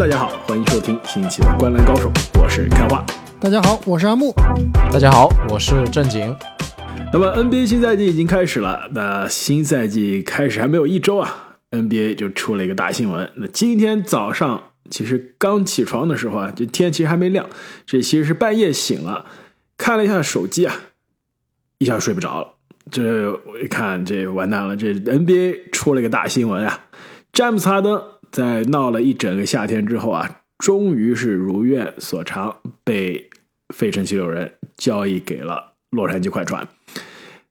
大家好，欢迎收听新一期的《观澜高手》，我是开化。大家好，我是阿木。大家好，我是正经。那么 NBA 新赛季已经开始了，那新赛季开始还没有一周啊，NBA 就出了一个大新闻。那今天早上其实刚起床的时候啊，这天其实还没亮，这其实是半夜醒了，看了一下手机啊，一下睡不着了。这我一看，这完蛋了，这 NBA 出了一个大新闻啊，詹姆斯哈登在闹了一整个夏天之后啊，终于是如愿所偿，被费城七六人交易给了洛杉矶快船。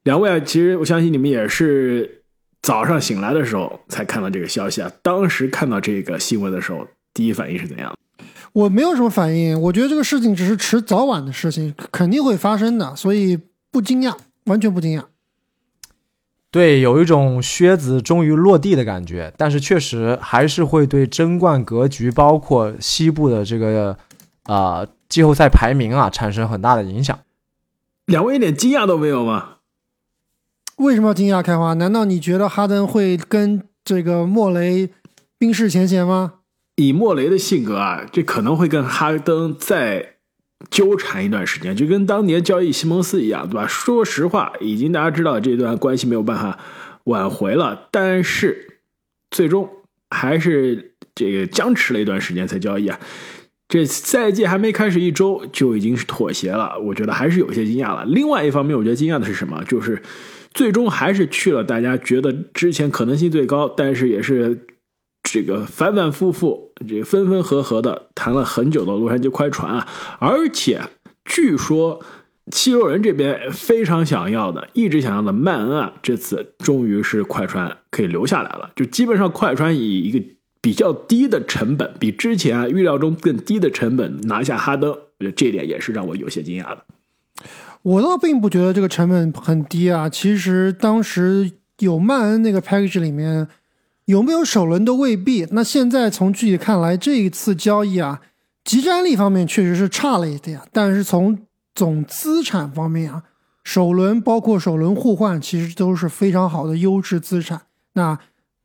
两位啊，其实我相信你们也是早上醒来的时候才看到这个消息啊。当时看到这个新闻的时候，第一反应是怎样？我没有什么反应，我觉得这个事情只是迟早晚的事情，肯定会发生的，所以不惊讶，完全不惊讶。对，有一种靴子终于落地的感觉，但是确实还是会对争冠格局，包括西部的这个啊季后赛排名啊产生很大的影响。两位一点惊讶都没有吗？为什么要惊讶开花？难道你觉得哈登会跟这个莫雷冰释前嫌吗？以莫雷的性格啊，这可能会跟哈登再纠缠一段时间，就跟当年交易西蒙斯一样，对吧？说实话，已经大家知道这段关系没有办法挽回了，但是最终还是这个僵持了一段时间才交易啊。这赛季还没开始一周就已经是妥协了，我觉得还是有些惊讶了。另外一方面，我觉得惊讶的是什么？就是。最终还是去了大家觉得之前可能性最高，但是也是这个反反复复、这个分分合合的谈了很久的洛杉矶快船啊！而且据说七六人这边非常想要的、一直想要的曼恩啊，这次终于是快船可以留下来了。就基本上快船以一个比较低的成本，比之前啊预料中更低的成本拿下哈登，我觉得这点也是让我有些惊讶的。我倒并不觉得这个成本很低啊。其实当时有曼恩那个 package 里面有没有首轮都未必。那现在从具体看来，这一次交易啊，集战力方面确实是差了一点，但是从总资产方面啊，首轮包括首轮互换，其实都是非常好的优质资产。那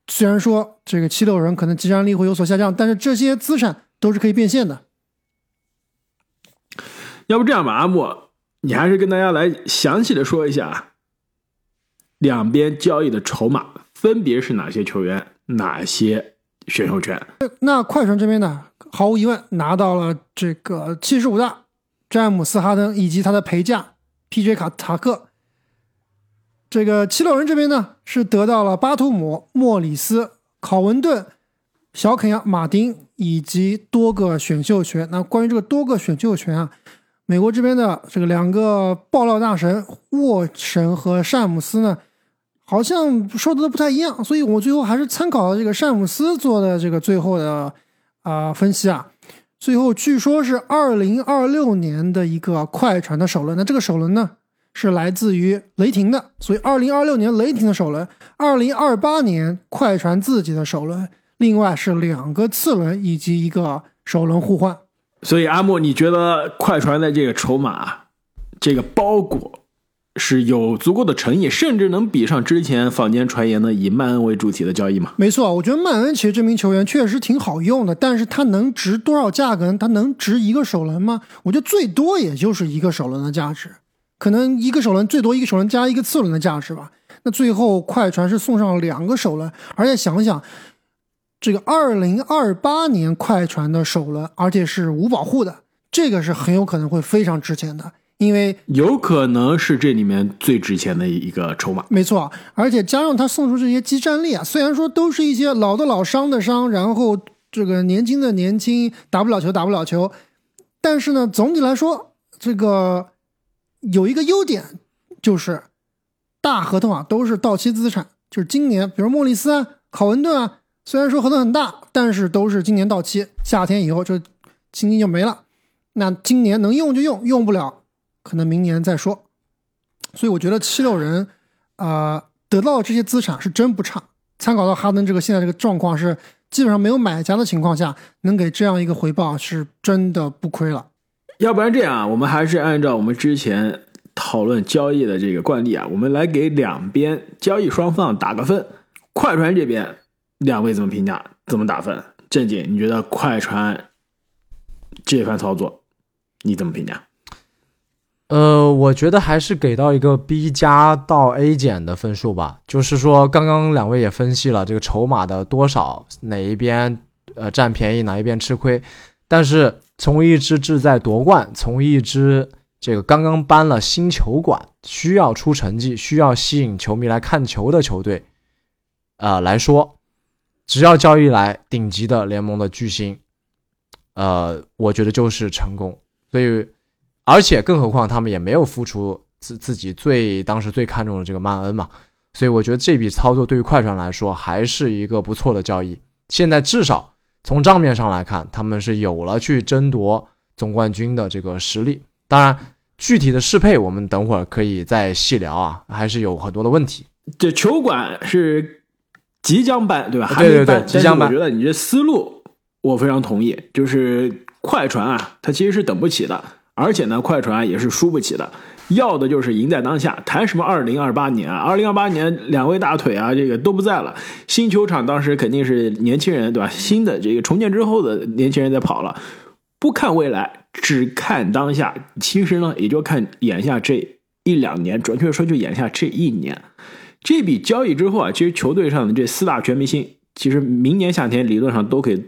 虽然说这个七六人可能集战力会有所下降，但是这些资产都是可以变现的。要不这样吧，阿木。你还是跟大家来详细的说一下，两边交易的筹码分别是哪些球员、哪些选秀权？那快船这边呢，毫无疑问拿到了这个七十五大詹姆斯哈登以及他的陪嫁 P.J. 卡塔克。这个七六人这边呢，是得到了巴图姆、莫里斯、考文顿、小肯亚、马丁以及多个选秀权。那关于这个多个选秀权啊。美国这边的这个两个爆料大神沃神和詹姆斯呢，好像说的都不太一样，所以我最后还是参考了这个詹姆斯做的这个最后的啊分析啊。最后据说是二零二六年的一个快船的首轮，那这个首轮呢是来自于雷霆的，所以二零二六年雷霆的首轮，二零二八年快船自己的首轮，另外是两个次轮以及一个首轮互换。所以阿莫，你觉得快船的这个筹码，这个包裹是有足够的诚意，甚至能比上之前坊间传言的以曼恩为主体的交易吗？没错，我觉得曼恩其实这名球员确实挺好用的，但是他能值多少价格？他能值一个首轮吗？我觉得最多也就是一个首轮的价值，可能一个首轮最多一个首轮加一个次轮的价值吧。那最后快船是送上两个首轮，而且想想。这个二零二八年快船的首轮，而且是无保护的，这个是很有可能会非常值钱的，因为有可能是这里面最值钱的一个筹码。没错，而且加上他送出这些激战力啊，虽然说都是一些老的老伤的伤，然后这个年轻的年轻打不了球打不了球，但是呢，总体来说，这个有一个优点就是大合同啊都是到期资产，就是今年，比如莫里斯啊、考文顿啊。虽然说合同很大，但是都是今年到期，夏天以后就薪金就没了。那今年能用就用，用不了可能明年再说。所以我觉得七六人啊得到这些资产是真不差。参考到哈登这个现在这个状况是基本上没有买家的情况下，能给这样一个回报是真的不亏了。要不然这样，我们还是按照我们之前讨论交易的这个惯例啊，我们来给两边交易双方打个分。快船这边。两位怎么评价？怎么打分？正经，你觉得快船这番操作你怎么评价？呃，我觉得还是给到一个 B 加到 A 减的分数吧。就是说，刚刚两位也分析了这个筹码的多少，哪一边呃占便宜，哪一边吃亏。但是从一支志在夺冠，从一支这个刚刚搬了新球馆，需要出成绩，需要吸引球迷来看球的球队，啊来说，只要交易来顶级的联盟的巨星，呃，我觉得就是成功。所以。而且，更何况他们也没有付出自自己最当时最看重的这个曼恩嘛，所以我觉得这笔操作对于快船来说还是一个不错的交易。现在至少从账面上来看，他们是有了去争夺总冠军的这个实力。当然，具体的适配我们等会儿可以再细聊啊，还是有很多的问题。这球馆是即将搬，对吧？对对对，即将搬。我觉得你这思路我非常同意，就是快船啊，它其实是等不起的。而且呢，快船也是输不起的，要的就是赢在当下。谈什么二零二八年啊？二零二八年两位大腿啊，这个都不在了。新球场当时肯定是年轻人，对吧？新的这个重建之后的年轻人在跑了，不看未来，只看当下。其实呢，也就看眼下这一两年，准确说就眼下这一年。这笔交易之后啊，其实球队上的这四大全明星，其实明年夏天理论上都可以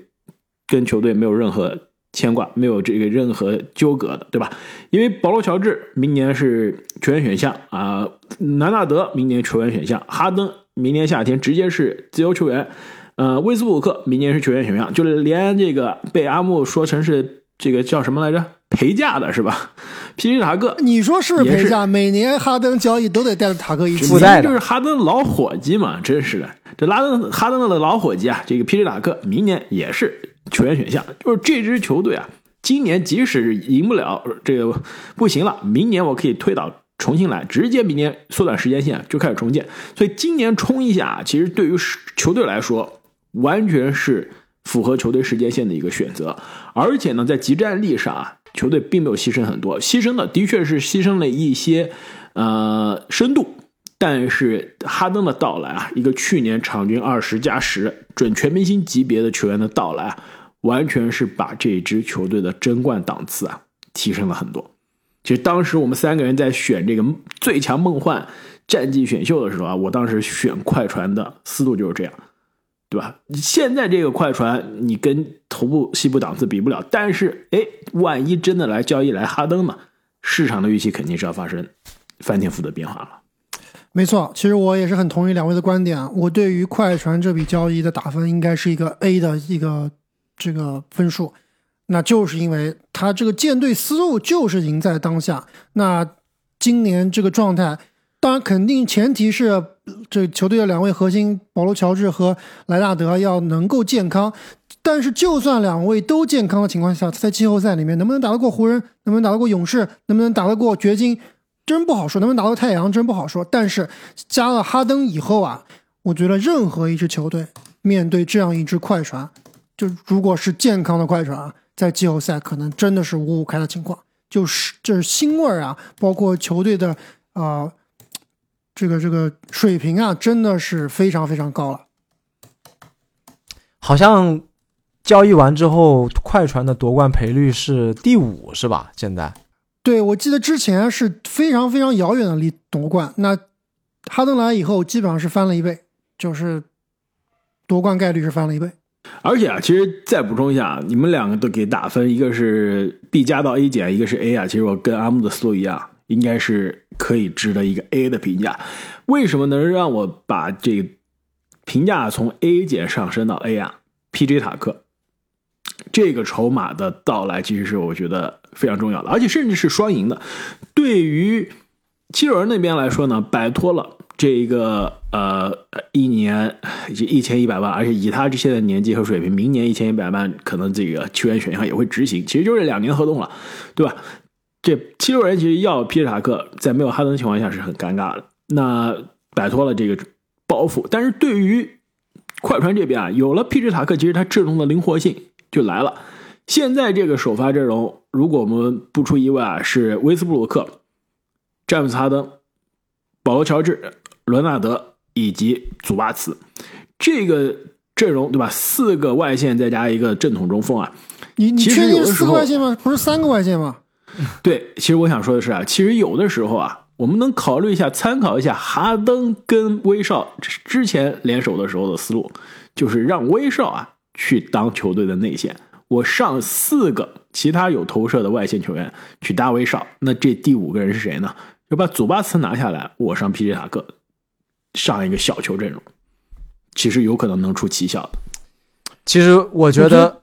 跟球队没有任何。牵挂没有这个任何纠葛的，对吧？因为保罗·乔治明年是球员选项啊，南纳德明年球员选项，哈登明年夏天直接是自由球员，呃，威斯布鲁克明年是球员选项，就是连这个被阿木说成是这个叫什么来着陪嫁的是吧？皮皮塔克，你说是不是陪嫁？每年哈登交易都得带着塔克一起，附带就是哈登老伙计嘛，真是的，这拉登哈登的老伙计啊，这个皮皮塔克明年也是。球员选项就是这支球队啊，今年即使赢不了，这个不行了，明年我可以推倒重新来，直接明年缩短时间线就开始重建。所以今年冲一下，其实对于球队来说，完全是符合球队时间线的一个选择。而且呢，在集战力上啊，球队并没有牺牲很多，牺牲的的确是牺牲了一些呃深度。但是哈登的到来啊，一个去年场均二十加十准全明星级别的球员的到来。完全是把这支球队的争冠档次啊提升了很多。其实当时我们三个人在选这个最强梦幻战绩选秀的时候啊，我当时选快船的思路就是这样，对吧？现在这个快船你跟头部西部档次比不了，但是哎，万一真的来交易来哈登呢？市场的预期肯定是要发生翻天覆地变化了。没错，其实我也是很同意两位的观点。我对于快船这笔交易的打分应该是一个 A 的一个。这个分数，那就是因为他这个舰队思路就是赢在当下。那今年这个状态，当然肯定前提是这球队的两位核心保罗·乔治和莱纳德要能够健康。但是就算两位都健康的情况下，他在季后赛里面能不能打得过湖人，能不能打得过勇士，能不能打得过掘金，真不好说。能不能打过太阳，真不好说。但是加了哈登以后啊，我觉得任何一支球队面对这样一支快船。就如果是健康的快船，在季后赛可能真的是五五开的情况，就是这是腥味儿啊，包括球队的啊，这个这个水平啊，真的是非常非常高了。好像交易完之后，快船的夺冠赔率是第五，是吧？现在？对，我记得之前是非常非常遥远的离夺冠，那哈登来以后，基本上是翻了一倍，就是夺冠概率是翻了一倍。而且啊，其实再补充一下，你们两个都给打分，一个是 B 加到 A 减，一个是 A 啊。其实我跟阿木的思路一样，应该是可以值得一个 A 的评价。为什么能让我把这评价从 A 减上升到 A 啊？PJ 塔克这个筹码的到来，其实是我觉得非常重要的，而且甚至是双赢的。对于七六人那边来说呢，摆脱了。这一个呃，一年一千一百万，而且以他这现在年纪和水平，明年一千一百万可能这个球员选项也会执行，其实就是两年合同了，对吧？这七六人其实要皮塔克，在没有哈登情况下是很尴尬的，那摆脱了这个包袱。但是对于快船这边啊，有了皮特塔克，其实他阵容的灵活性就来了。现在这个首发阵容，如果我们不出意外啊，是威斯布鲁克、詹姆斯哈登、保罗乔治。伦纳德以及祖巴茨，这个阵容对吧？四个外线再加一个正统中锋啊。你你确定是四个外线吗？不是三个外线吗？对，其实我想说的是啊，其实有的时候啊，我们能考虑一下，参考一下哈登跟威少之前联手的时候的思路，就是让威少啊去当球队的内线，我上四个其他有投射的外线球员去搭威少，那这第五个人是谁呢？就把祖巴茨拿下来，我上皮杰塔克，上一个小球阵容，其实有可能能出奇效的。其实我觉得，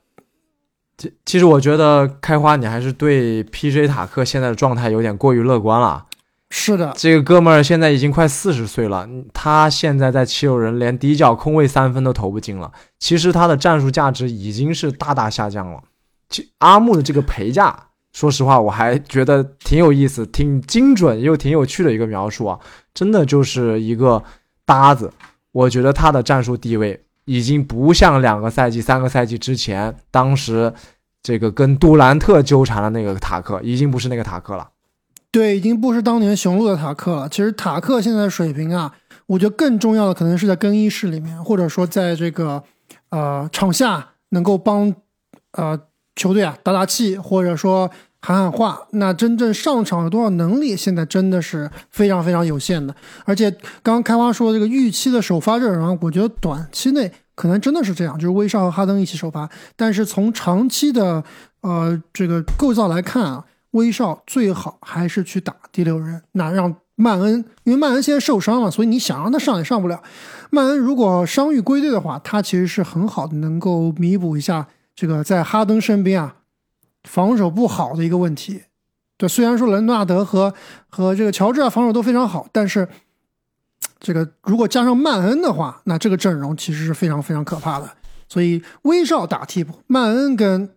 其其实我觉得开花你还是对 PJ 塔克现在的状态有点过于乐观了。是的，这个哥们儿现在已经快四十岁了，嗯他现在在七六人连底角空位三分都投不进了。其实他的战术价值已经是大大下降了。其阿木的这个陪嫁，说实话我还觉得挺有意思、挺精准又挺有趣的一个描述啊，真的就是一个搭子。我觉得他的战术地位已经不像两个赛季、三个赛季之前，当时这个跟杜兰特纠缠的那个塔克，已经不是那个塔克了。对，已经不是当年雄鹿的塔克了。其实塔克现在的水平啊，我觉得更重要的可能是在更衣室里面，或者说在这个呃场下能够帮呃球队啊打打气，或者说喊喊话。那真正上场有多少能力，现在真的是非常非常有限的。而且刚刚开花说这个预期的首发阵容，我觉得短期内可能真的是这样，就是威少和哈登一起首发。但是从长期的呃这个构造来看啊，威少最好还是去打第六人，那让曼恩，因为曼恩现在受伤了，所以你想让他上也上不了。曼恩如果伤愈归队的话，他其实是很好的，能够弥补一下这个在哈登身边啊防守不好的一个问题。对，虽然说伦纳德和和这个乔治啊防守都非常好，但是这个如果加上曼恩的话，那这个阵容其实是非常非常可怕的。所以威少打替补，曼恩跟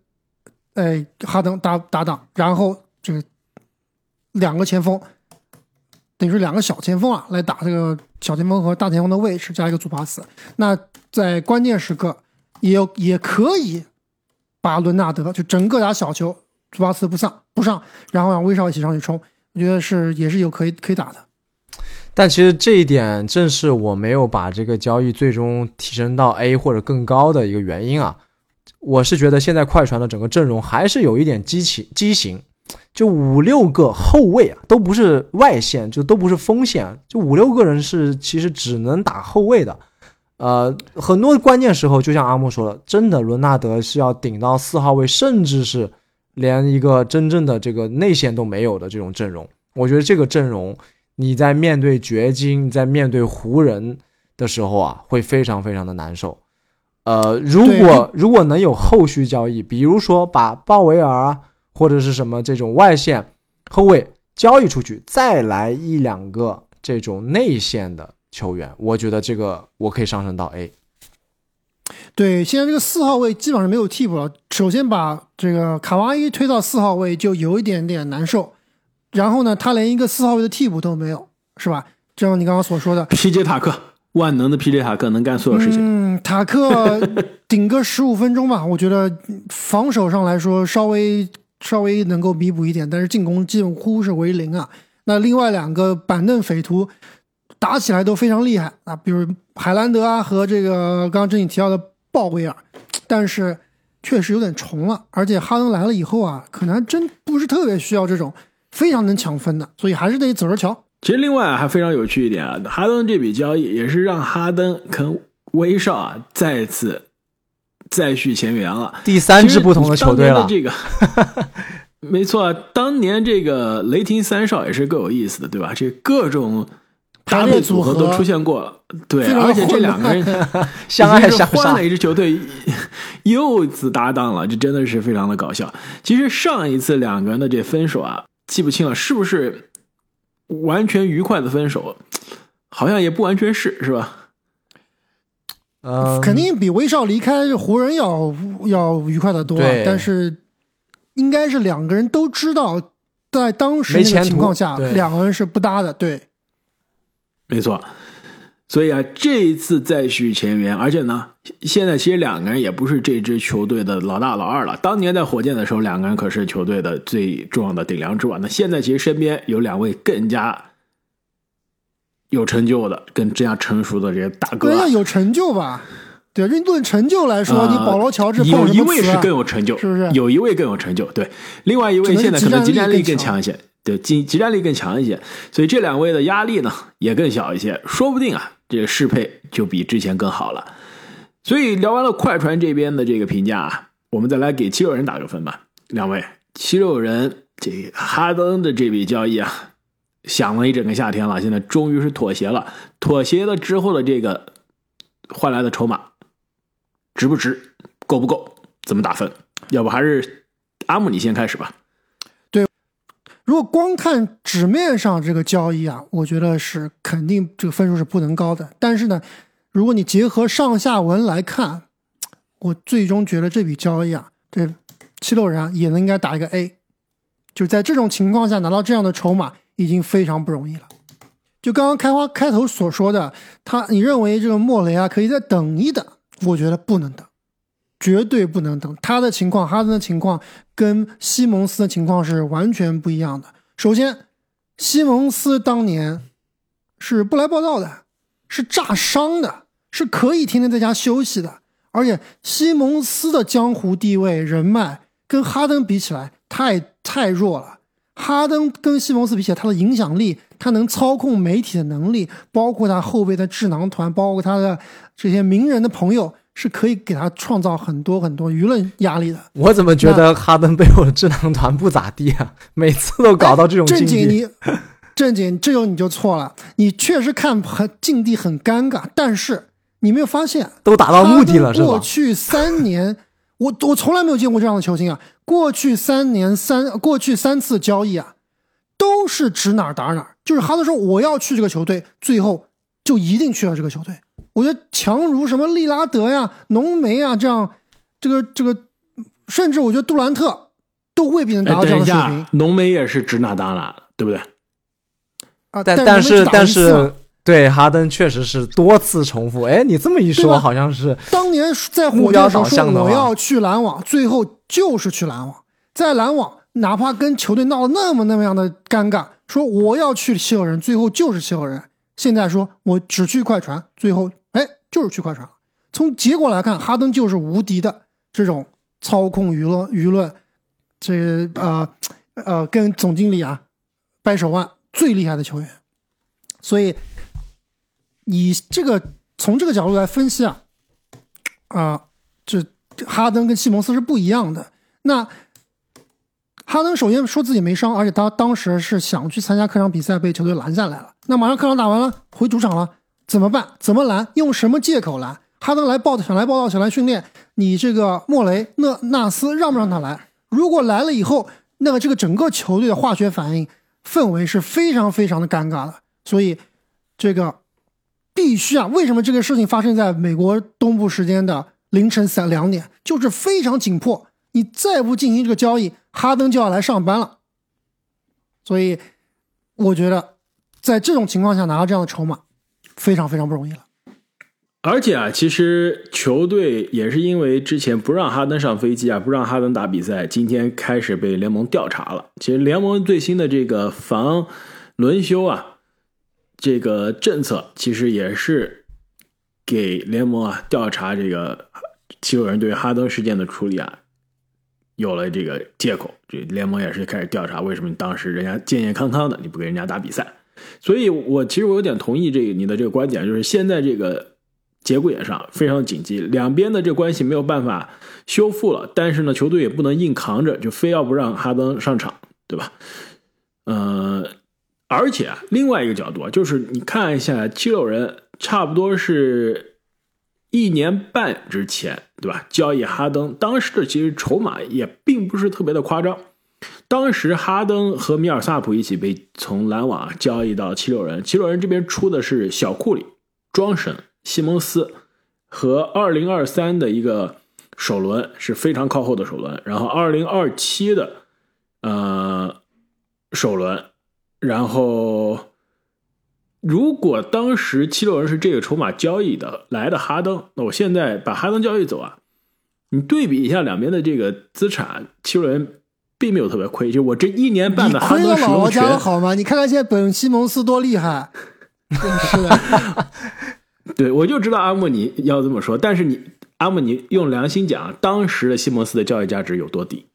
哎哈登搭搭档，然后这个两个前锋，等于是两个小前锋啊，来打这个小前锋和大前锋的位置，加一个祖巴茨。那在关键时刻也有也可以把伦纳德就整个打小球，祖巴茨不上不上，然后让威少一起上去冲，我觉得是也是有可以可以打的。但其实这一点正是我没有把这个交易最终提升到 A 或者更高的一个原因啊。我是觉得现在快船的整个阵容还是有一点畸形，畸形，就五六个后卫啊，都不是外线，就都不是锋线，就五六个人是其实只能打后卫的。呃，很多关键时候，就像阿木说的，真的伦纳德是要顶到四号位，甚至是连一个真正的这个内线都没有的这种阵容。我觉得这个阵容。你在面对掘金，在面对湖人的时候啊，会非常非常的难受。呃，如果如果能有后续交易，比如说把鲍威尔啊，或者是什么这种外线后卫交易出去，再来一两个这种内线的球员，我觉得这个我可以上升到 A。对，现在这个四号位基本上没有替补了。首先把这个卡哇伊推到四号位就有一点点难受。然后呢，他连一个四号位的替补都没有，是吧？就像你刚刚所说的皮杰塔克，万能的皮杰塔克能干所有事情。嗯，塔克 顶个十五分钟吧，我觉得防守上来说稍微稍微能够弥补一点，但是进攻几乎是为零啊。那另外两个板凳匪徒打起来都非常厉害啊，比如海兰德啊和这个刚刚正你提到的鲍威尔，但是确实有点重了。而且哈登来了以后啊，可能真不是特别需要这种。非常能抢分的，所以还是得走着瞧。其实另外还非常有趣一点啊，哈登这笔交易也是让哈登跟威少啊再次再续前缘了。第三支不同的球队了。这个 没错，当年这个雷霆三少也是够有意思的，对吧？这各种搭配组合都出现过了，对，而且这两个人 相爱相杀，换了一支球队又一次搭档了，这真的是非常的搞笑。其实上一次两个人的这分手啊。记不清了，是不是完全愉快的分手？好像也不完全是，是吧？呃，肯定比威少离开湖人要要愉快的多。但是应该是两个人都知道，在当时那个情况下，两个人是不搭的。对，没错。所以啊，这一次再续前缘，而且呢，现在其实两个人也不是这支球队的老大老二了。当年在火箭的时候，两个人可是球队的最重要的顶梁柱啊。那现在其实身边有两位更加有成就的、更这样成熟的这些大哥。要有成就吧？对，论成就来说，啊你保罗乔治有一位是更有成就，是不是有一位更有成就，对，另外一位现在可能只能是集战力更强一些，对，集集战力更强一些，所以这两位的压力呢也更小一些，说不定啊，这个适配就比之前更好了。所以聊完了快船这边的这个评价啊，我们再来给七六人打个分吧。两位，七六人这哈登的这笔交易啊，想了一整个夏天了，现在终于是妥协了。妥协了之后的这个换来的筹码值不值，够不够，怎么打分？要不还是阿姆你先开始吧。如果光看纸面上这个交易啊，我觉得是肯定这个分数是不能高的。但是呢，如果你结合上下文来看，我最终觉得这笔交易啊，这七六人啊也能应该打一个 A。就在这种情况下拿到这样的筹码，已经非常不容易了。就刚刚开花开头所说的，他你认为这个莫雷啊可以再等一等？我觉得不能等，绝对不能等。他的情况，哈登的情况跟西蒙斯的情况是完全不一样的。首先，西蒙斯当年是不来报道的，是炸伤的，是可以天天在家休息的。而且西蒙斯的江湖地位、人脉跟哈登比起来太太弱了。哈登跟西蒙斯比起来，他的影响力，他能操控媒体的能力，包括他后备的智囊团，包括他的这些名人的朋友，是可以给他创造很多很多舆论压力的。我怎么觉得哈登背后的智囊团不咋地啊？每次都搞到这种境 正经地。你，正经这种你就错了。你确实看很境地很尴尬，但是你没有发现都达到目的了是吧？过去三年，我我从来没有见过这样的球星啊！过去三年三过去三次交易啊，都是指哪儿打哪儿。就是哈登说我要去这个球队，最后就一定去了这个球队。我觉得强如什么利拉德呀、浓眉啊这样，这个这个，甚至我觉得杜兰特都未必能达哎，到这等一样的水平，浓眉也是指哪打哪的，对不对？啊。但但是但是是对哈登确实是多次重复。哎，你这么一说，好像是当年在火目标箭的时候说我要去篮网，最后就是去篮网，在篮网哪怕跟球队闹得那么那么样的尴尬，说我要去七六人，最后就是七六人。现在说我只去快船，最后哎就是去快船了。从结果来看，哈登就是无敌的这种操控舆论舆论，这呃呃跟总经理啊掰手腕最厉害的球员。所以以这个从这个角度来分析啊，啊、这哈登跟西蒙斯是不一样的。那哈登首先说自己没伤，而且他当时是想去参加客场比赛，被球队拦下来了。那马上客场打完了，回主场了，怎么办？怎么拦？用什么借口拦？哈登来报想来报道，想来训练，你这个莫雷、那纳斯让不让他来？如果来了以后，那么这个整个球队的化学反应氛围是非常非常的尴尬的。所以这个必须啊！为什么这个事情发生在美国东部时间的凌晨三两点？就是非常紧迫，你再不进行这个交易，哈登就要来上班了。所以我觉得，在这种情况下拿到这样的筹码，非常非常不容易了。而且啊，其实球队也是因为之前不让哈登上飞机啊，不让哈登打比赛，今天开始被联盟调查了。其实联盟最新的这个防轮休啊，这个政策其实也是给联盟啊调查这个七六人对哈登事件的处理啊，有了这个借口。这联盟也是开始调查，为什么你当时人家健健康康的，你不给人家打比赛？所以我其实我有点同意这个你的这个观点，就是现在这个节骨眼上非常紧急，两边的这关系没有办法修复了，但是呢，球队也不能硬扛着，就非要不让哈登上场，对吧？呃，而且啊，另外一个角度啊，就是你看一下七六人，差不多是一年半之前，对吧？交易哈登，当时的其实筹码也并不是特别的夸张。当时哈登和米尔萨普一起被从篮网交易到七六人，七六人这边出的是小库里、庄神、西蒙斯和二零二三的一个首轮是非常靠后的首轮，然后二零二七的呃首轮，然后如果当时七六人是这个筹码交易的来的哈登，那我现在把哈登交易走啊，你对比一下两边的这个资产，七六人并没有特别亏，就我这一年半的哈亏登使用了姥姥家好吗？你看看现在本西蒙斯多厉害，真是的。对，我就知道阿莫尼要这么说，但是你阿莫尼用良心讲，当时的西蒙斯的交易价值有多低？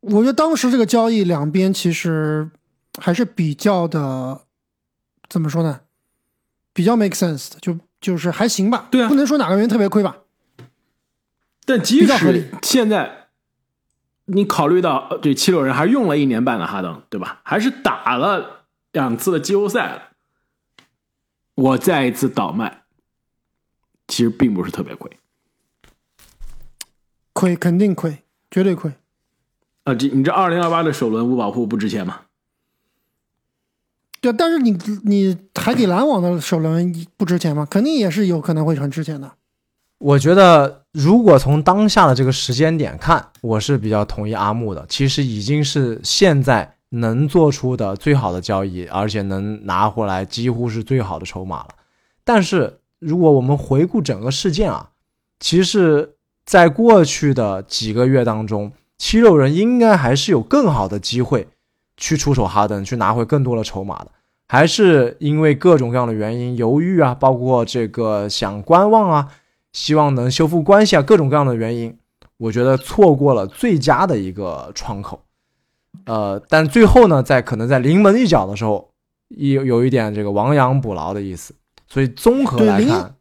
我觉得当时这个交易两边其实还是比较的，怎么说呢？比较 make sense 的，就就是还行吧。对啊不能说哪个人特别亏吧。但即使现在你考虑到呃这七六人还用了一年半的哈登，对吧？还是打了两次的季后赛了，我再一次倒卖，其实并不是特别亏亏肯定亏，绝对亏。啊！这你这二零二八的首轮五保护不值钱吗？对，但是你你海底篮网的首轮不值钱吗？肯定也是有可能会很值钱的。我觉得，如果从当下的这个时间点看，我是比较同意阿木的。其实已经是现在能做出的最好的交易，而且能拿回来几乎是最好的筹码了。但是，如果我们回顾整个事件啊，其实，在过去的几个月当中，七六人应该还是有更好的机会去出手哈登，去拿回更多的筹码的。还是因为各种各样的原因，犹豫啊，包括这个想观望啊，希望能修复关系啊，各种各样的原因，我觉得错过了最佳的一个窗口。呃，但最后呢，在可能在临门一脚的时候，有有一点这个亡羊补牢的意思。所以综合来看，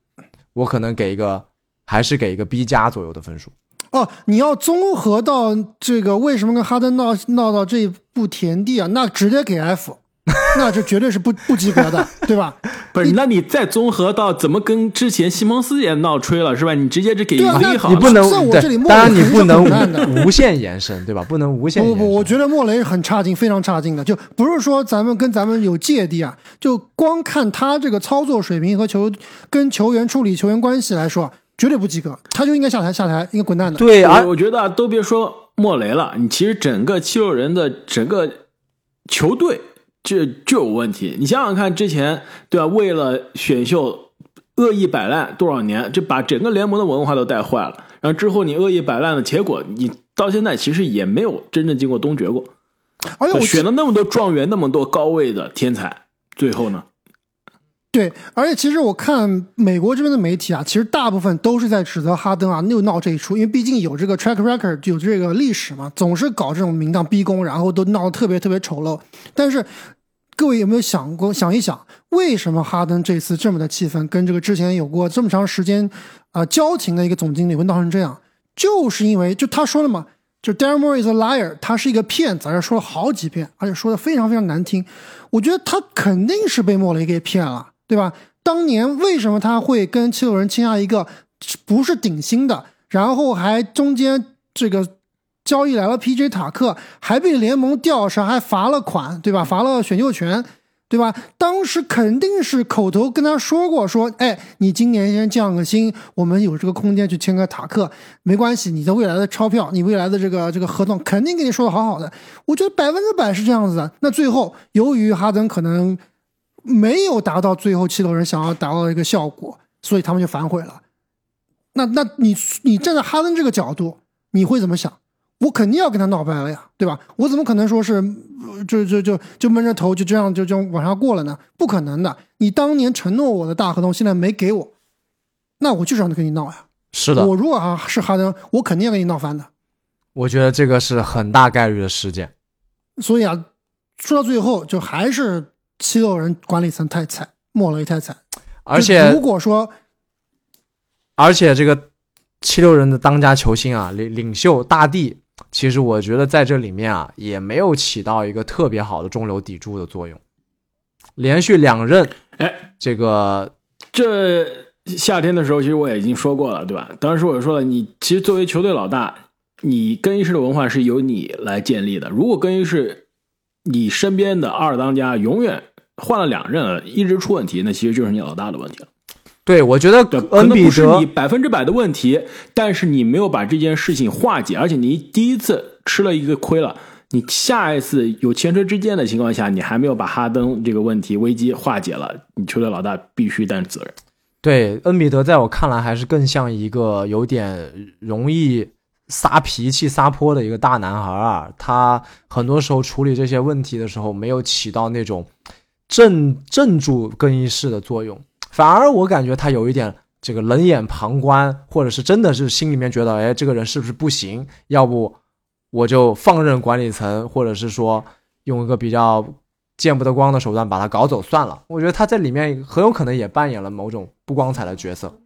我可能给一个还是给一个 B 加左右的分数。哦，你要综合到这个为什么跟哈登闹闹到这步田地啊？那直接给 F，那这绝对是不不及格的，对吧？不是，那你再综合到怎么跟之前西蒙斯也闹吹了是吧？你直接就给对啊 V 好了。你不能在我对这里莫当然雷肯定是你不能滚蛋的无无限延伸，对吧？不能无限延伸。不不不，我觉得莫雷很差劲，非常差劲的，就不是说咱们跟咱们有芥蒂啊，就光看他这个操作水平和球跟球员处理球员关系来说，绝对不及格，他就应该下台下台，应该滚蛋的。对，啊我我觉得啊，都别说莫雷了，你其实整个七六人的整个球队就就有问题。你想想看，之前对吧？为了选秀恶意摆烂多少年，就把整个联盟的文化都带坏了。然后之后你恶意摆烂的结果，你到现在其实也没有真正经过东决过。而且我选了那么多状元，那么多高位的天才，最后呢？对，而且其实我看美国这边的媒体啊，其实大部分都是在指责哈登啊，又闹这一出，因为毕竟有这个 track record，有这个历史嘛，总是搞这种名堂逼宫，然后都闹得特别特别丑陋。但是各位有没有想过，想一想，为什么哈登这次这么的气愤，跟这个之前有过这么长时间啊、呃交情的一个总经理会闹成这样？就是因为就他说了嘛，就 d a r m o r e is a liar，他是一个骗子，而且说了好几遍，而且说的非常非常难听。我觉得他肯定是被莫雷给骗了，对吧？当年为什么他会跟七六人签下一个不是顶薪的，然后还中间这个交易来了 PJ 塔克，还被联盟调查，还罚了款，对吧？罚了选秀权，对吧？当时肯定是口头跟他说过，说，哎，你今年先降个薪，我们有这个空间去签个塔克，没关系，你的未来的钞票，你未来的这个这个合同肯定给你说的好好的。我觉得百分之百是这样子的。那最后，由于哈登可能没有达到最后七六人想要达到的一个效果，所以他们就反悔了。那那你你站在哈登这个角度，你会怎么想？我肯定要跟他闹掰了呀，对吧？我怎么可能说是呃就就就就闷着头就这样就这样往下过了呢？不可能的！你当年承诺我的大合同，现在没给我，那我就是让他跟你闹呀。是的，我如果啊是哈登，我肯定要跟你闹翻的。我觉得这个是很大概率的事件。所以啊，说到最后，就还是七六人管理层太惨，莫雷太惨。而且如果说而且这个七六人的当家球星啊，领领袖大帝，其实我觉得在这里面啊，也没有起到一个特别好的中流砥柱的作用。连续两任，哎，这个这夏天的时候，其实我也已经说过了，对吧？当时我就说了，你其实作为球队老大，你更衣室的文化是由你来建立的。如果更衣室你身边的二当家永远换了两任了，一直出问题，那其实就是你老大的问题了。对我觉得，可恩比能不是德你百分之百的问题，但是你没有把这件事情化解，而且你第一次吃了一个亏了，你下一次有前车之鉴的情况下，你还没有把哈登这个问题危机化解了，你球队老大必须担责任。对恩比德，在我看来还是更像一个有点容易撒脾气、撒泼的一个大男孩啊。他很多时候处理这些问题的时候，没有起到那种镇镇住更衣室的作用，反而我感觉他有一点这个冷眼旁观，或者是真的是心里面觉得，哎，这个人是不是不行？要不我就放任管理层，或者是说用一个比较见不得光的手段把他搞走算了。我觉得他在里面很有可能也扮演了某种不光彩的角色。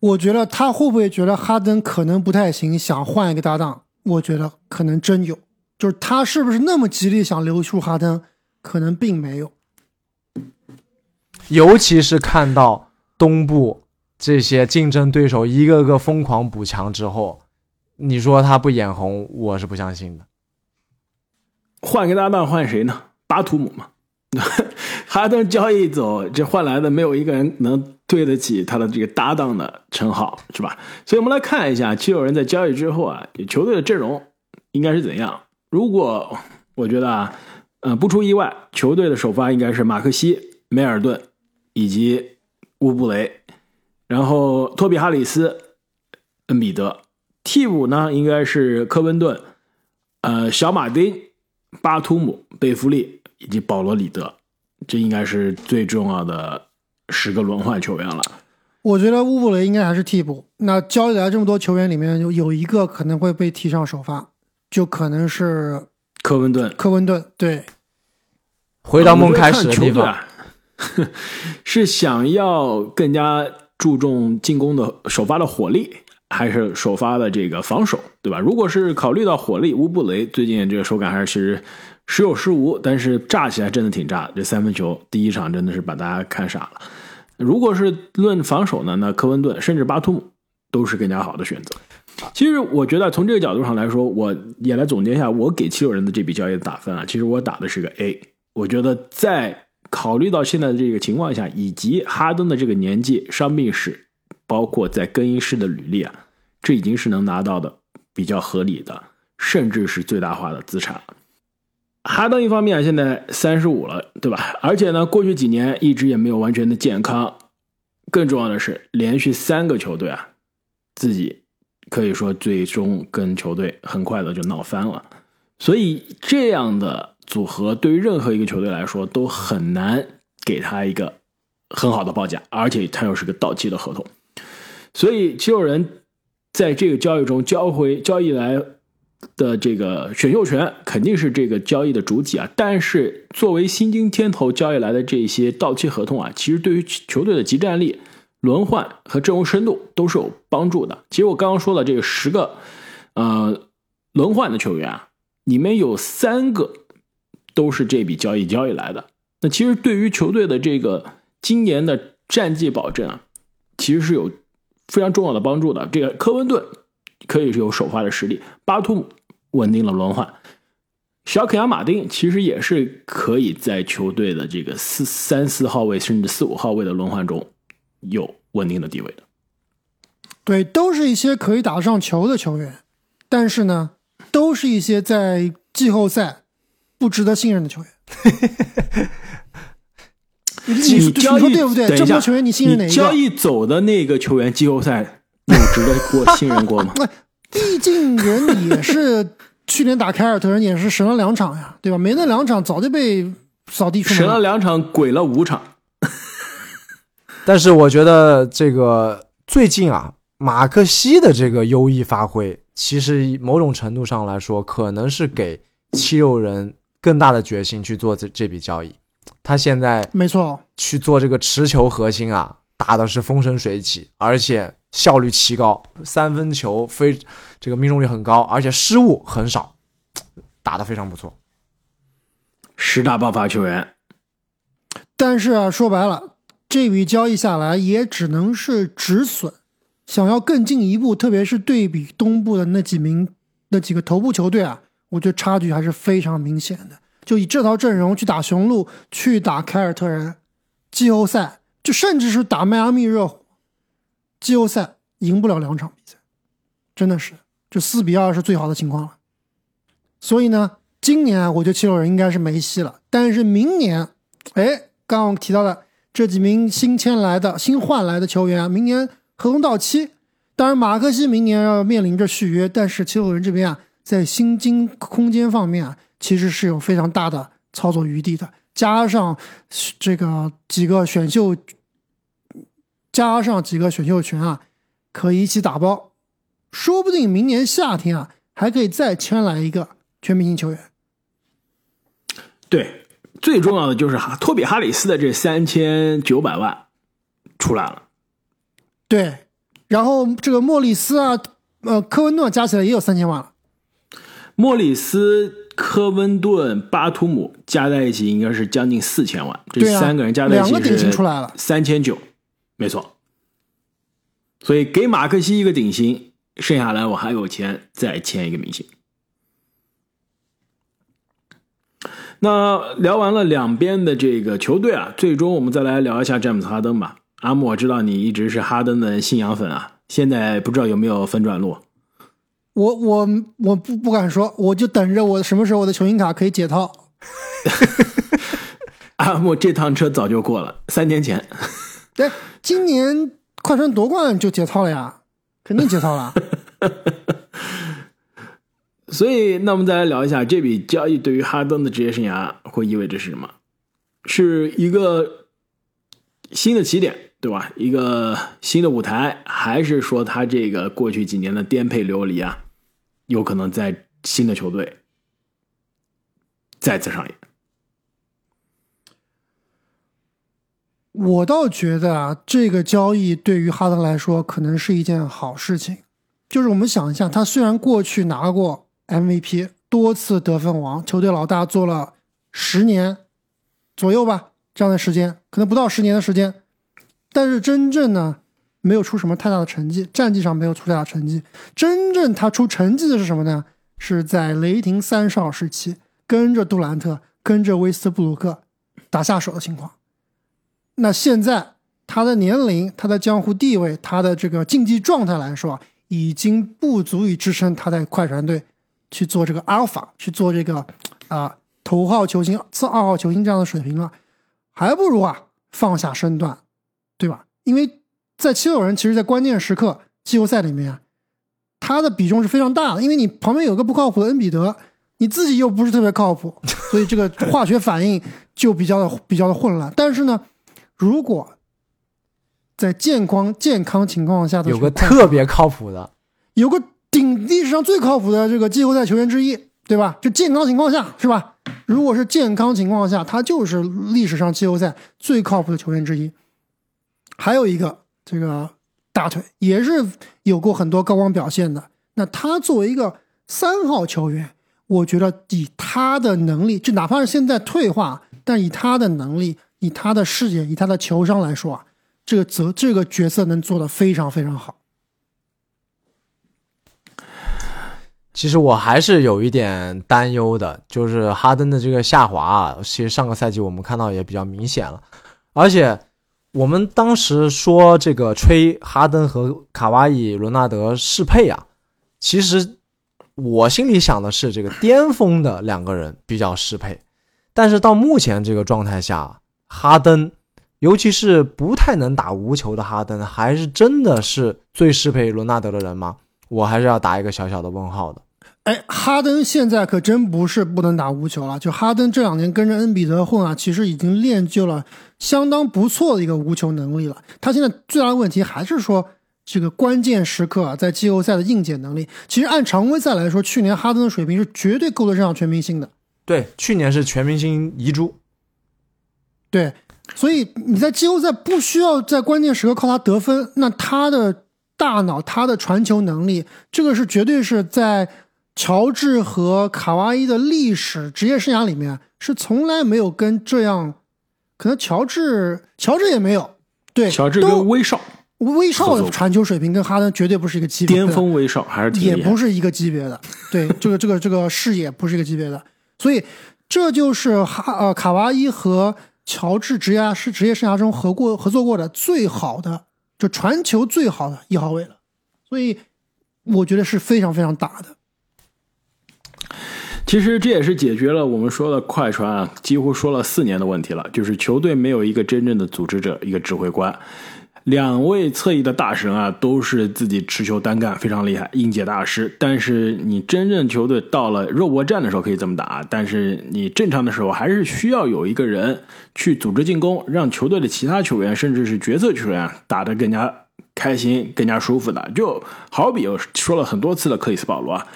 我觉得他会不会觉得哈登可能不太行，想换一个搭档？我觉得可能真有，就是他是不是那么极力想留住哈登，可能并没有。尤其是看到东部这些竞争对手一个个疯狂补强之后，你说他不眼红，我是不相信的。换个搭档换谁呢？巴图姆嘛。哈登交易走，这换来的没有一个人能对得起他的这个搭档的称号，是吧？所以我们来看一下七六人在交易之后啊，球队的阵容应该是怎样。如果我觉得啊，呃，不出意外，球队的首发应该是马克西、梅尔顿以及乌布雷，然后托比哈里斯、恩比德。替补呢，应该是科温顿、呃，小马丁、巴图姆、贝弗利。以及保罗·里德，这应该是最重要的十个轮换球员了。我觉得乌布雷应该还是替补。那交易来这么多球员里面，有有一个可能会被提上首发，就可能是科温顿。科温顿，对。回到梦开始的地方，是想要更加注重进攻的首发的火力，还是首发的这个防守，对吧？如果是考虑到火力，乌布雷最近这个手感还是。时有时无，但是炸起来真的挺炸。这三分球第一场真的是把大家看傻了。如果是论防守呢，那科温顿甚至巴图姆都是更加好的选择。其实我觉得从这个角度上来说，我也来总结一下我给七六人的这笔交易的打分啊。其实我打的是个 A。我觉得在考虑到现在的这个情况下，以及哈登的这个年纪、伤病史，包括在更衣室的履历啊，这已经是能拿到的比较合理的，甚至是最大化的资产。哈登一方面啊现在三十五了，对吧？而且呢，过去几年一直也没有完全的健康。更重要的是，连续三个球队啊，自己可以说最终跟球队很快的就闹翻了。所以这样的组合对于任何一个球队来说都很难给他一个很好的报价，而且他又是个到期的合同。所以七六人在这个交易中交回交易来。的这个选秀权肯定是这个交易的主体啊，但是作为新金天投交易来的这些到期合同啊，其实对于球队的集战力、轮换和阵容深度都是有帮助的。其实我刚刚说的这个十个，呃，轮换的球员啊，里面有三个都是这笔交易交易来的。那其实对于球队的这个今年的战绩保证啊，其实是有非常重要的帮助的。这个科温顿。可以是有首发的实力，巴图姆稳定了轮换，小肯亚马丁其实也是可以在球队的这个四三四号位甚至四五号位的轮换中有稳定的地位的。对，都是一些可以打上球的球员，但是呢，都是一些在季后赛不值得信任的球员。你你交易对不对？这么多球员，你信任哪一个？交易走的那个球员季后赛。有值得过 信任过吗？毕竟人也是去年打凯尔特人也是神了两场呀，对吧？没那两场早就被扫地出门。神了两场，鬼了五场。但是我觉得这个最近啊，马克西的这个优异发挥，其实某种程度上来说，可能是给七六人更大的决心去做这这笔交易。他现在没错，去做这个持球核心啊，打的是风生水起，而且。效率奇高，三分球非这个命中率很高，而且失误很少，打得非常不错。十大爆发球员，但是啊，说白了，这笔交易下来也只能是止损。想要更进一步，特别是对比东部的那几名、那几个头部球队啊，我觉得差距还是非常明显的。就以这套阵容去打雄鹿，去打凯尔特人，季后赛，就甚至是打迈阿密热火。季后赛赢不了两场比赛，真的是就四比二是最好的情况了。所以呢，今年我觉得七六人应该是没戏了。但是明年，哎，刚刚提到的这几名新签来的新换来的球员，明年合同到期。当然，马克西明年要面临着续约，但是七六人这边啊，在薪金空间方面啊，其实是有非常大的操作余地的。加上这个几个选秀，加上几个选秀权啊，可以一起打包，说不定明年夏天啊，还可以再签来一个全明星球员。对，最重要的就是哈托比哈里斯的这三千九百万出来了。对，然后这个莫里斯啊，呃，科温顿加起来也有三千万了。莫里斯、科温顿、巴图姆加在一起应该是将近四千万，这三个人加在一起两个顶薪出来了三千九，没错。所以给马克西一个顶薪，剩下来我还有钱再签一个明星。那聊完了两边的这个球队啊，最终我们再来聊一下詹姆斯哈登吧。阿木，我知道你一直是哈登的信仰粉啊，现在不知道有没有分转路？我我我不不敢说，我就等着我什么时候我的球星卡可以解套。阿木这趟车早就过了，三年前。对，今年快船夺冠就解套了呀，肯定解套了。所以，那我们再来聊一下这笔交易对于哈登的职业生涯会意味着是什么？是一个新的起点，对吧？一个新的舞台，还是说他这个过去几年的颠沛流离啊，有可能在新的球队再次上演？我倒觉得啊，这个交易对于哈登来说可能是一件好事情。就是我们想一下，他虽然过去拿过 MVP，多次得分王，球队老大做了十年左右吧，这样的时间，可能不到十年的时间，但是真正呢，没有出什么太大的成绩，战绩上没有出太大成绩。真正他出成绩的是什么呢？是在雷霆三少时期，跟着杜兰特，跟着威斯布鲁克打下手的情况。那现在他的年龄、他的江湖地位、他的这个竞技状态来说，已经不足以支撑他在快船队去做这个阿尔法，去做这个啊、头号球星、次二号球星这样的水平了，还不如啊放下身段，对吧？因为在七六人，其实在关键时刻季后赛里面啊，他的比重是非常大的，因为你旁边有个不靠谱的恩比德，你自己又不是特别靠谱，所以这个化学反应就比较的比较的混乱。但是呢，如果在健康健康情况下的有个特别靠谱的，有个顶历史上最靠谱的这个季后赛球员之一，对吧？就健康情况下是吧？如果是健康情况下，他就是历史上季后赛最靠谱的球员之一。还有一个这个大腿也是有过很多高光表现的。那他作为一个三号球员，我觉得以他的能力，就哪怕是现在退化，但以他的能力、以他的视野、以他的球商来说啊，这个责这个角色能做得非常非常好。其实我还是有一点担忧的，就是哈登的这个下滑啊，其实上个赛季我们看到也比较明显了，而且我们当时说这个吹哈登和卡哇伊·伦纳德适配啊，其实我心里想的是这个巅峰的两个人比较适配，但是到目前这个状态下，哈登，尤其是不太能打无球的哈登，还是真的是最适配伦纳德的人吗？我还是要打一个小小的问号的。哎，哈登现在可真不是不能打无球了。就哈登这两年跟着恩比德混啊，其实已经练就了相当不错的一个无球能力了。他现在最大的问题还是说这个关键时刻啊，在季后赛的应解能力。其实按常规赛来说，去年哈登的水平是绝对够得上全明星的。对，去年是全明星遗珠。对，所以你在季后赛不需要在关键时刻靠他得分，那他的大脑、他的传球能力，这个是绝对是在乔治和卡哇伊的历史职业生涯里面是从来没有跟这样，可能乔治乔治也没有，对，乔治都跟威少。威少的传球水平跟哈登绝对不是一个级别的，巅峰威少还是挺也不是一个级别的，对，这个这个这个视野不是一个级别的，所以这就是哈呃卡哇伊和乔治职业是职业生涯中合过合作过的最好的，就传球最好的一号位了，所以我觉得是非常非常大的。其实这也是解决了我们说的快船啊，几乎说了四年的问题了，就是球队没有一个真正的组织者，一个指挥官。两位侧翼的大神啊，都是自己持球单干非常厉害，应届大师。但是你真正球队到了肉搏战的时候可以这么打，但是你正常的时候还是需要有一个人去组织进攻，让球队的其他球员甚至是角色球员打得更加开心、更加舒服的。就好比我说了很多次的克里斯保罗啊，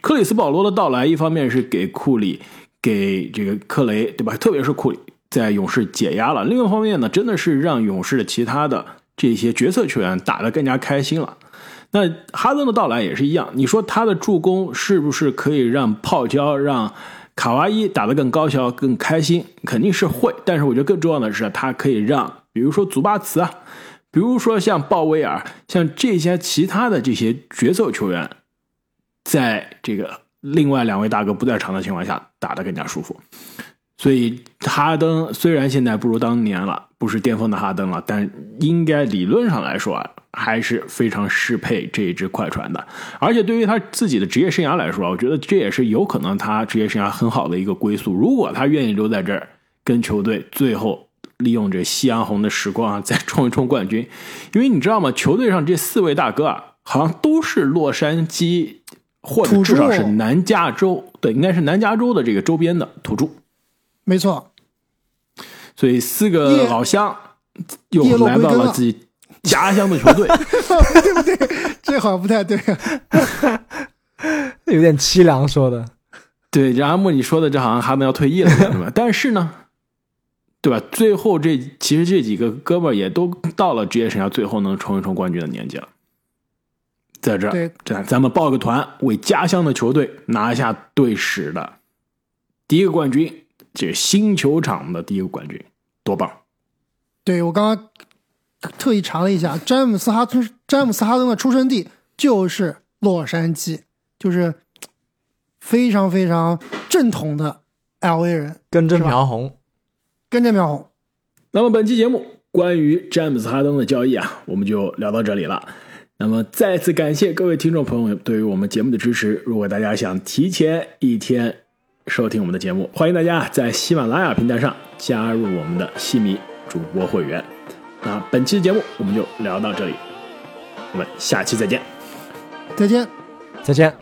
克里斯保罗的到来，一方面是给库里、给这个克雷，对吧？特别是库里。在勇士解压了。另一方面呢，真的是让勇士的其他的这些角色球员打得更加开心了。那哈登的到来也是一样，你说他的助攻是不是可以让泡椒、让卡哇伊打得更高效、更开心？肯定是会。但是我觉得更重要的是，他可以让，比如说祖巴茨啊，比如说像鲍威尔，像这些其他的这些角色球员，在这个另外两位大哥不在场的情况下，打得更加舒服。所以哈登虽然现在不如当年了，不是巅峰的哈登了，但应该理论上来说啊，还是非常适配这一支快船的。而且对于他自己的职业生涯来说，我觉得这也是有可能他职业生涯很好的一个归宿。如果他愿意留在这儿，跟球队最后利用这夕阳红的时光啊，再冲一冲冠军。因为你知道吗？球队上这四位大哥啊，好像都是洛杉矶或者至少是南加州，对，应该是南加州的这个周边的土著。没错，所以四个老乡又来到了自己家乡的球队，对不对？这好像不太对，有点凄凉说的。对，然阿木你说的这好像他们要退役了，是吧？但是呢，对吧？最后这其实这几个哥们儿也都到了职业生涯最后能冲一冲冠军的年纪了，在这儿，这咱们报个团，为家乡的球队拿下队史的第一个冠军。这新球场的第一个冠军，多棒！对我刚刚特意查了一下，詹姆斯哈登詹姆斯哈登的出生地就是洛杉矶，就是非常非常正统的 L A 人，根正苗红，根正苗红。那么本期节目关于詹姆斯哈登的交易啊，我们就聊到这里了。那么再次感谢各位听众朋友对于我们节目的支持。如果大家想提前一天。收听我们的节目，欢迎大家在喜马拉雅平台上加入我们的戏迷主播会员。那本期的节目我们就聊到这里，我们下期再见，再见，再见。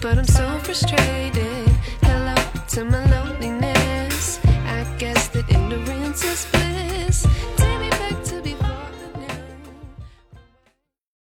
But I'm so frustrated. Hello to my